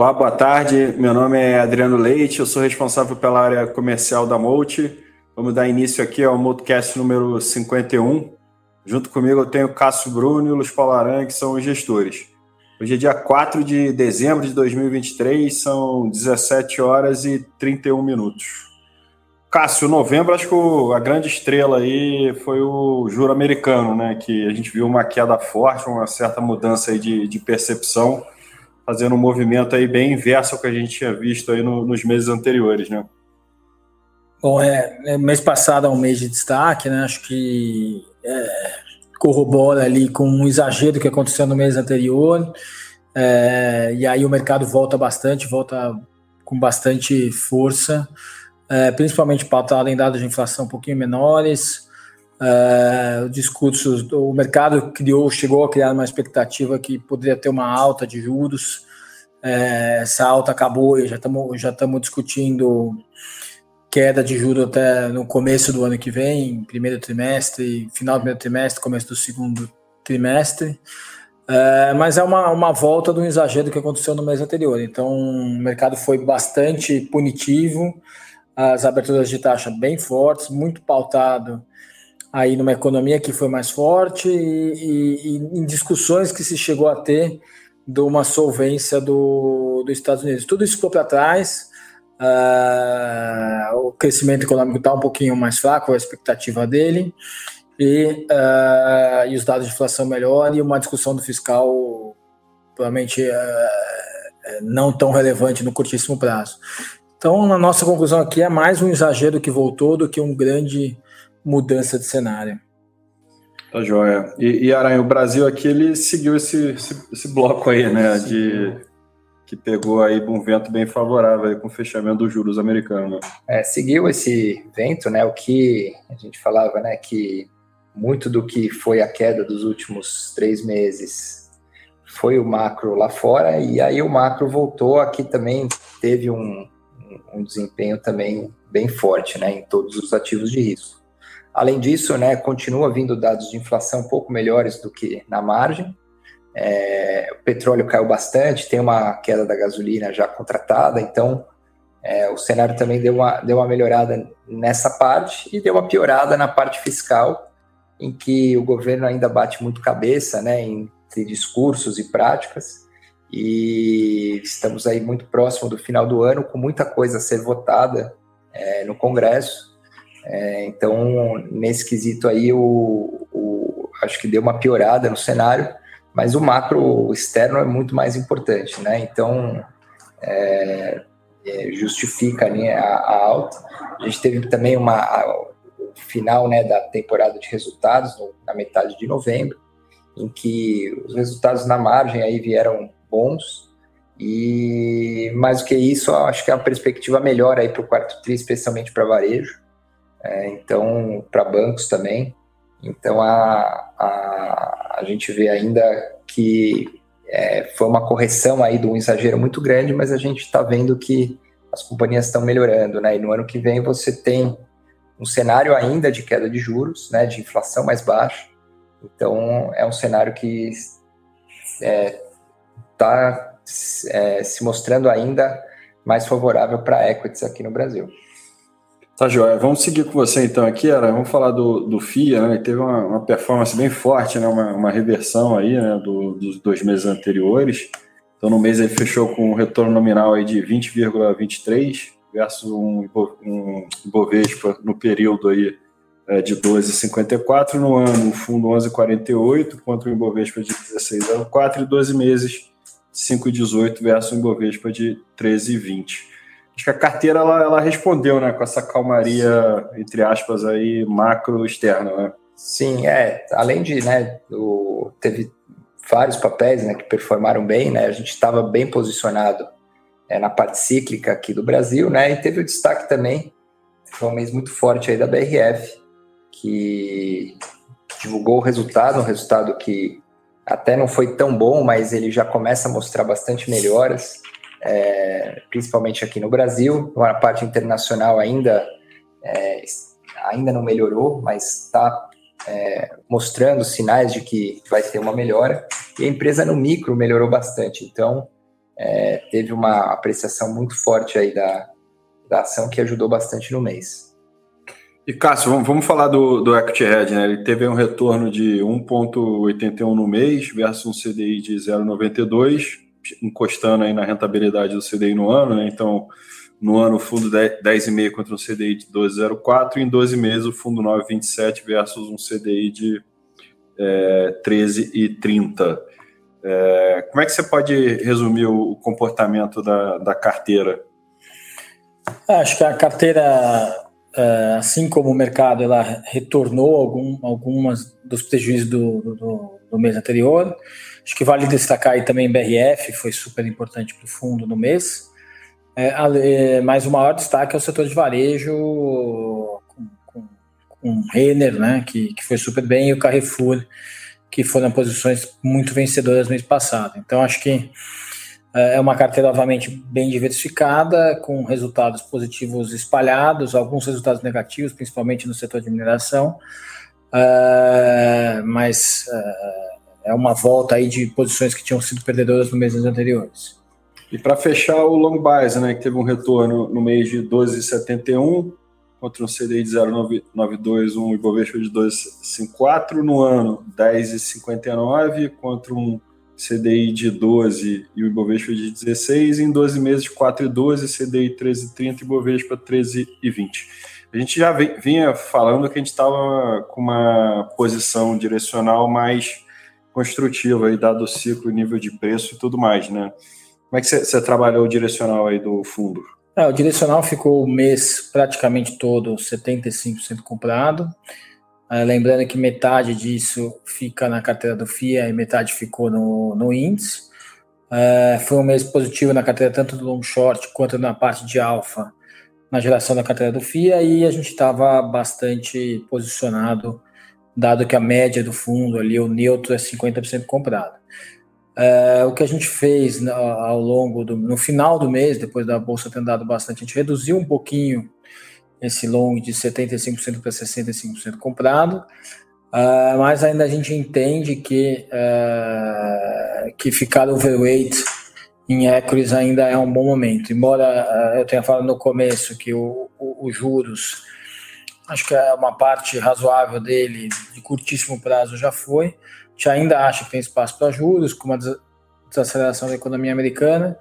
Olá, boa tarde. Meu nome é Adriano Leite, eu sou responsável pela área comercial da Molt. Vamos dar início aqui ao Multicast número 51. Junto comigo eu tenho Cássio Bruno e Luiz Paulo Aran, que são os gestores. Hoje é dia 4 de dezembro de 2023, são 17 horas e 31 minutos. Cássio, novembro, acho que a grande estrela aí foi o juro americano, né? Que a gente viu uma queda forte, uma certa mudança aí de, de percepção fazendo um movimento aí bem inverso ao que a gente tinha visto aí no, nos meses anteriores, né? Bom, é, é, mês passado é um mês de destaque, né? Acho que é, corrobora ali com um exagero que aconteceu no mês anterior. É, e aí o mercado volta bastante, volta com bastante força, é, principalmente pautado em dados de inflação um pouquinho menores. É, discursos, o mercado criou, chegou a criar uma expectativa que poderia ter uma alta de juros. É, essa alta acabou e já estamos já estamos discutindo queda de juros até no começo do ano que vem, primeiro trimestre, final do primeiro trimestre, começo do segundo trimestre. É, mas é uma, uma volta do exagero que aconteceu no mês anterior. Então, o mercado foi bastante punitivo, as aberturas de taxa bem fortes, muito pautado aí numa economia que foi mais forte e, e, e em discussões que se chegou a ter de uma solvência do, dos Estados Unidos. Tudo isso ficou para trás. Uh, o crescimento econômico está um pouquinho mais fraco, a expectativa dele, e, uh, e os dados de inflação melhor e uma discussão do fiscal provavelmente uh, não tão relevante no curtíssimo prazo. Então, a nossa conclusão aqui é mais um exagero que voltou do que um grande mudança de cenário. Tá joia. E, e Aranha, o Brasil aqui ele seguiu esse, esse, esse bloco aí, né? De, que pegou aí um vento bem favorável aí com o fechamento dos juros americanos. Né? É, seguiu esse vento, né? O que a gente falava, né? Que muito do que foi a queda dos últimos três meses foi o macro lá fora, e aí o macro voltou aqui também, teve um, um desempenho também bem forte, né? Em todos os ativos de risco. Além disso, né, continua vindo dados de inflação um pouco melhores do que na margem. É, o petróleo caiu bastante, tem uma queda da gasolina já contratada, então é, o cenário também deu uma, deu uma melhorada nessa parte e deu uma piorada na parte fiscal, em que o governo ainda bate muito cabeça né, entre discursos e práticas, e estamos aí muito próximo do final do ano, com muita coisa a ser votada é, no Congresso, é, então, nesse quesito aí, o, o, acho que deu uma piorada no cenário, mas o macro externo é muito mais importante, né? Então, é, é, justifica né, a, a, alta. A gente teve também uma, a, o final né, da temporada de resultados, no, na metade de novembro, em que os resultados na margem aí vieram bons, e mais do que isso, acho que é uma perspectiva melhor aí para o quarto tri, especialmente para varejo é, então para bancos também. Então a, a, a gente vê ainda que é, foi uma correção aí de um exagero muito grande, mas a gente está vendo que as companhias estão melhorando, né? E no ano que vem você tem um cenário ainda de queda de juros, né? De inflação mais baixa. Então é um cenário que está é, tá, é, se mostrando ainda mais favorável para equities aqui no Brasil. Tá joia. Vamos seguir com você então aqui, Ara. Vamos falar do, do FIA, né? Teve uma, uma performance bem forte, né? Uma, uma reversão aí, né? Do, dos dois meses anteriores. Então no mês ele fechou com um retorno nominal aí de 20,23 versus um, um Ibovespa no período aí é, de 12,54 no ano, o fundo 11,48 contra o Ibovespa de 16,04 e 12 meses 5,18 versus o Ibovespa de 13,20 acho que a carteira ela, ela respondeu, né, com essa calmaria entre aspas aí macro externa, né? Sim, é. Além de, né, teve vários papéis, né, que performaram bem, né? A gente estava bem posicionado é, na parte cíclica aqui do Brasil, né? E teve o destaque também, foi um mês muito forte aí da BRF, que divulgou o resultado, um resultado que até não foi tão bom, mas ele já começa a mostrar bastante melhoras é, principalmente aqui no Brasil. Na parte internacional ainda, é, ainda não melhorou, mas está é, mostrando sinais de que vai ter uma melhora. E a empresa no micro melhorou bastante. Então, é, teve uma apreciação muito forte aí da, da ação que ajudou bastante no mês. E Cássio, vamos, falar do, do Equity Red, né? Ele teve um retorno de 1,81 no mês versus um CDI de 0,92, encostando aí na rentabilidade do CDI no ano, né? Então, no ano o fundo 10,5 contra um CDI de 12,04, e em 12 meses o fundo 9,27 versus um CDI de é, 13,30. É, como é que você pode resumir o, comportamento da, da carteira? Acho que a carteira Uh, assim como o mercado ela retornou algum, algumas dos prejuízos do, do, do, mês anterior. Acho que vale destacar aí também BRF, foi super importante para o fundo no mês. É, mas o maior destaque é o setor de varejo com, com, com Renner, né, que, que foi super bem, e o Carrefour, que foram posições muito vencedoras no mês passado. Então, acho que é, é uma carteira, obviamente, bem diversificada, com resultados positivos espalhados, alguns resultados negativos, principalmente no setor de mineração, uh, mas uh, é uma volta aí de posições que tinham sido perdedoras no meses anteriores. E para fechar o long bias, né, que teve um retorno no mês de 12,71 contra um CDI de 0,921 um Ibovespa de 2,54 no ano 10,59 contra um CDI de 12 e o Ibovespa de 16, em 12 meses 4,12, CDI 13,30 e Ibovespa 13,20. A gente já vinha falando que a gente estava com uma posição direcional mais construtiva, aí, dado o ciclo, nível de preço e tudo mais, né? Como é que você trabalhou o direcional aí do fundo? É, o direcional ficou o mês praticamente todo 75% comprado. Uh, lembrando que metade disso fica na carteira do FIA e metade ficou no, no índice. Uh, foi um mês positivo na carteira tanto do long short quanto na parte de alfa na geração da carteira do FIA e a gente estava bastante posicionado, dado que a média do fundo ali, o neutro, é 50% comprado. Uh, o que a gente fez no, ao longo do no final do mês, depois da bolsa ter andado bastante, a gente reduziu um pouquinho esse long de 75% para 65% comprado, uh, mas ainda a gente entende que, uh, que ficar overweight em equities ainda é um bom momento. Embora uh, eu tenha falado no começo que os juros, acho que é uma parte razoável dele, de curtíssimo prazo já foi, a gente ainda acha que tem espaço para juros, com uma desaceleração da economia americana,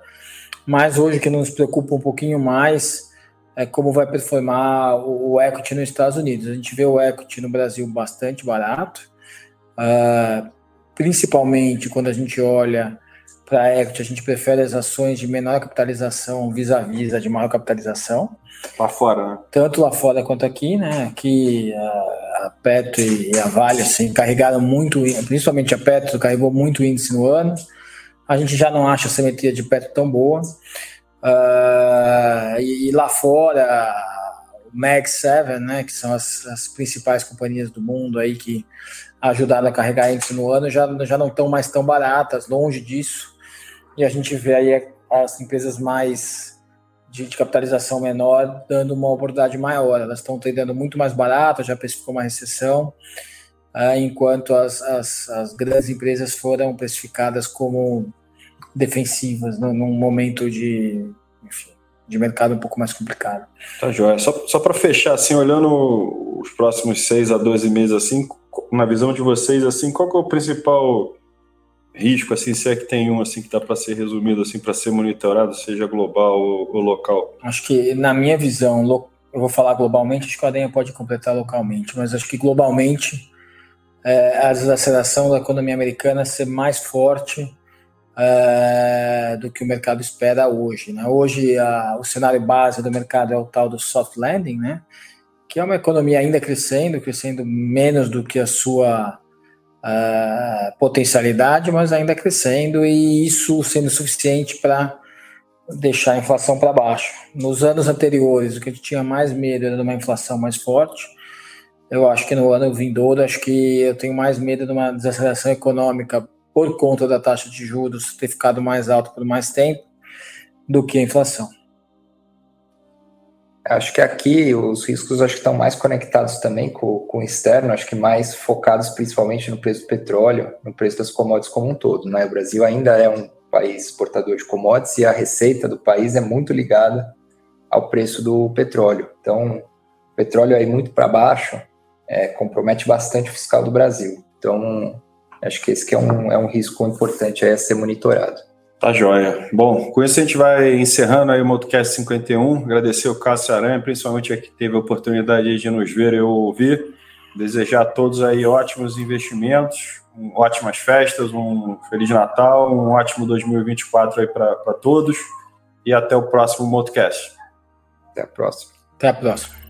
mas hoje que nos preocupa um pouquinho mais é, como vai performar o, equity nos Estados Unidos. A gente vê o equity no Brasil bastante barato, uh, principalmente quando a gente olha para a equity, a gente prefere as ações de menor capitalização vis-à-vis a de maior capitalização. Lá fora, né? Tanto lá fora quanto aqui, né? Aqui a, a Petro e a Vale assim, carregaram muito, principalmente a Petro carregou muito índice no ano. A gente já não acha a simetria de Petro tão boa. Uh, e, e, lá fora, o Mag 7, né, que são as, as, principais companhias do mundo aí que ajudaram a carregar índice no ano, já, já não estão mais tão baratas, longe disso. E a gente vê aí as empresas mais de, de capitalização menor dando uma oportunidade maior. Elas estão tendendo muito mais baratas, já precificou uma recessão, uh, enquanto as, as, as grandes empresas foram precificadas como defensivas no, num momento de, enfim, de mercado um pouco mais complicado. Tá joia. Só, só para fechar, assim, olhando os próximos 6 a 12 meses, assim, na visão de vocês, assim, qual é o principal risco, assim, se é que tem um assim que dá para ser resumido, assim, para ser monitorado, seja global ou, ou, local? Acho que, na minha visão, eu vou falar globalmente, acho que o Adenha pode completar localmente, mas acho que globalmente é, a desaceleração da economia americana ser mais forte é, do que o mercado espera hoje. Né? Hoje, a, o cenário base do mercado é o tal do soft landing, né? que é uma economia ainda crescendo, crescendo menos do que a sua uh, potencialidade, mas ainda crescendo, e isso sendo suficiente para deixar a inflação para baixo. Nos anos anteriores, o que a gente tinha mais medo era de uma inflação mais forte. Eu acho que no ano vindouro, acho que eu tenho mais medo de uma desaceleração econômica por conta da taxa de juros ter ficado mais alta por mais tempo, do que a inflação. Acho que aqui os riscos acho que estão mais conectados também com, com o externo, acho que mais focados principalmente no preço do petróleo, no preço das commodities como um todo. Né? O Brasil ainda é um país exportador de commodities e a receita do país é muito ligada ao preço do petróleo. Então, o petróleo aí muito para baixo é, compromete bastante o fiscal do Brasil. Então, acho que esse que é um, é um risco importante a ser monitorado. Tá joia. Bom, com isso a gente vai encerrando aí o Motocast 51. Agradecer o Cássio Aranha, principalmente a que teve a oportunidade de nos ver e ouvir. Desejar a todos aí ótimos investimentos, ótimas festas, um Feliz Natal, um ótimo 2024 aí para todos. E até o próximo Motocast. Até a próxima. Até a próxima.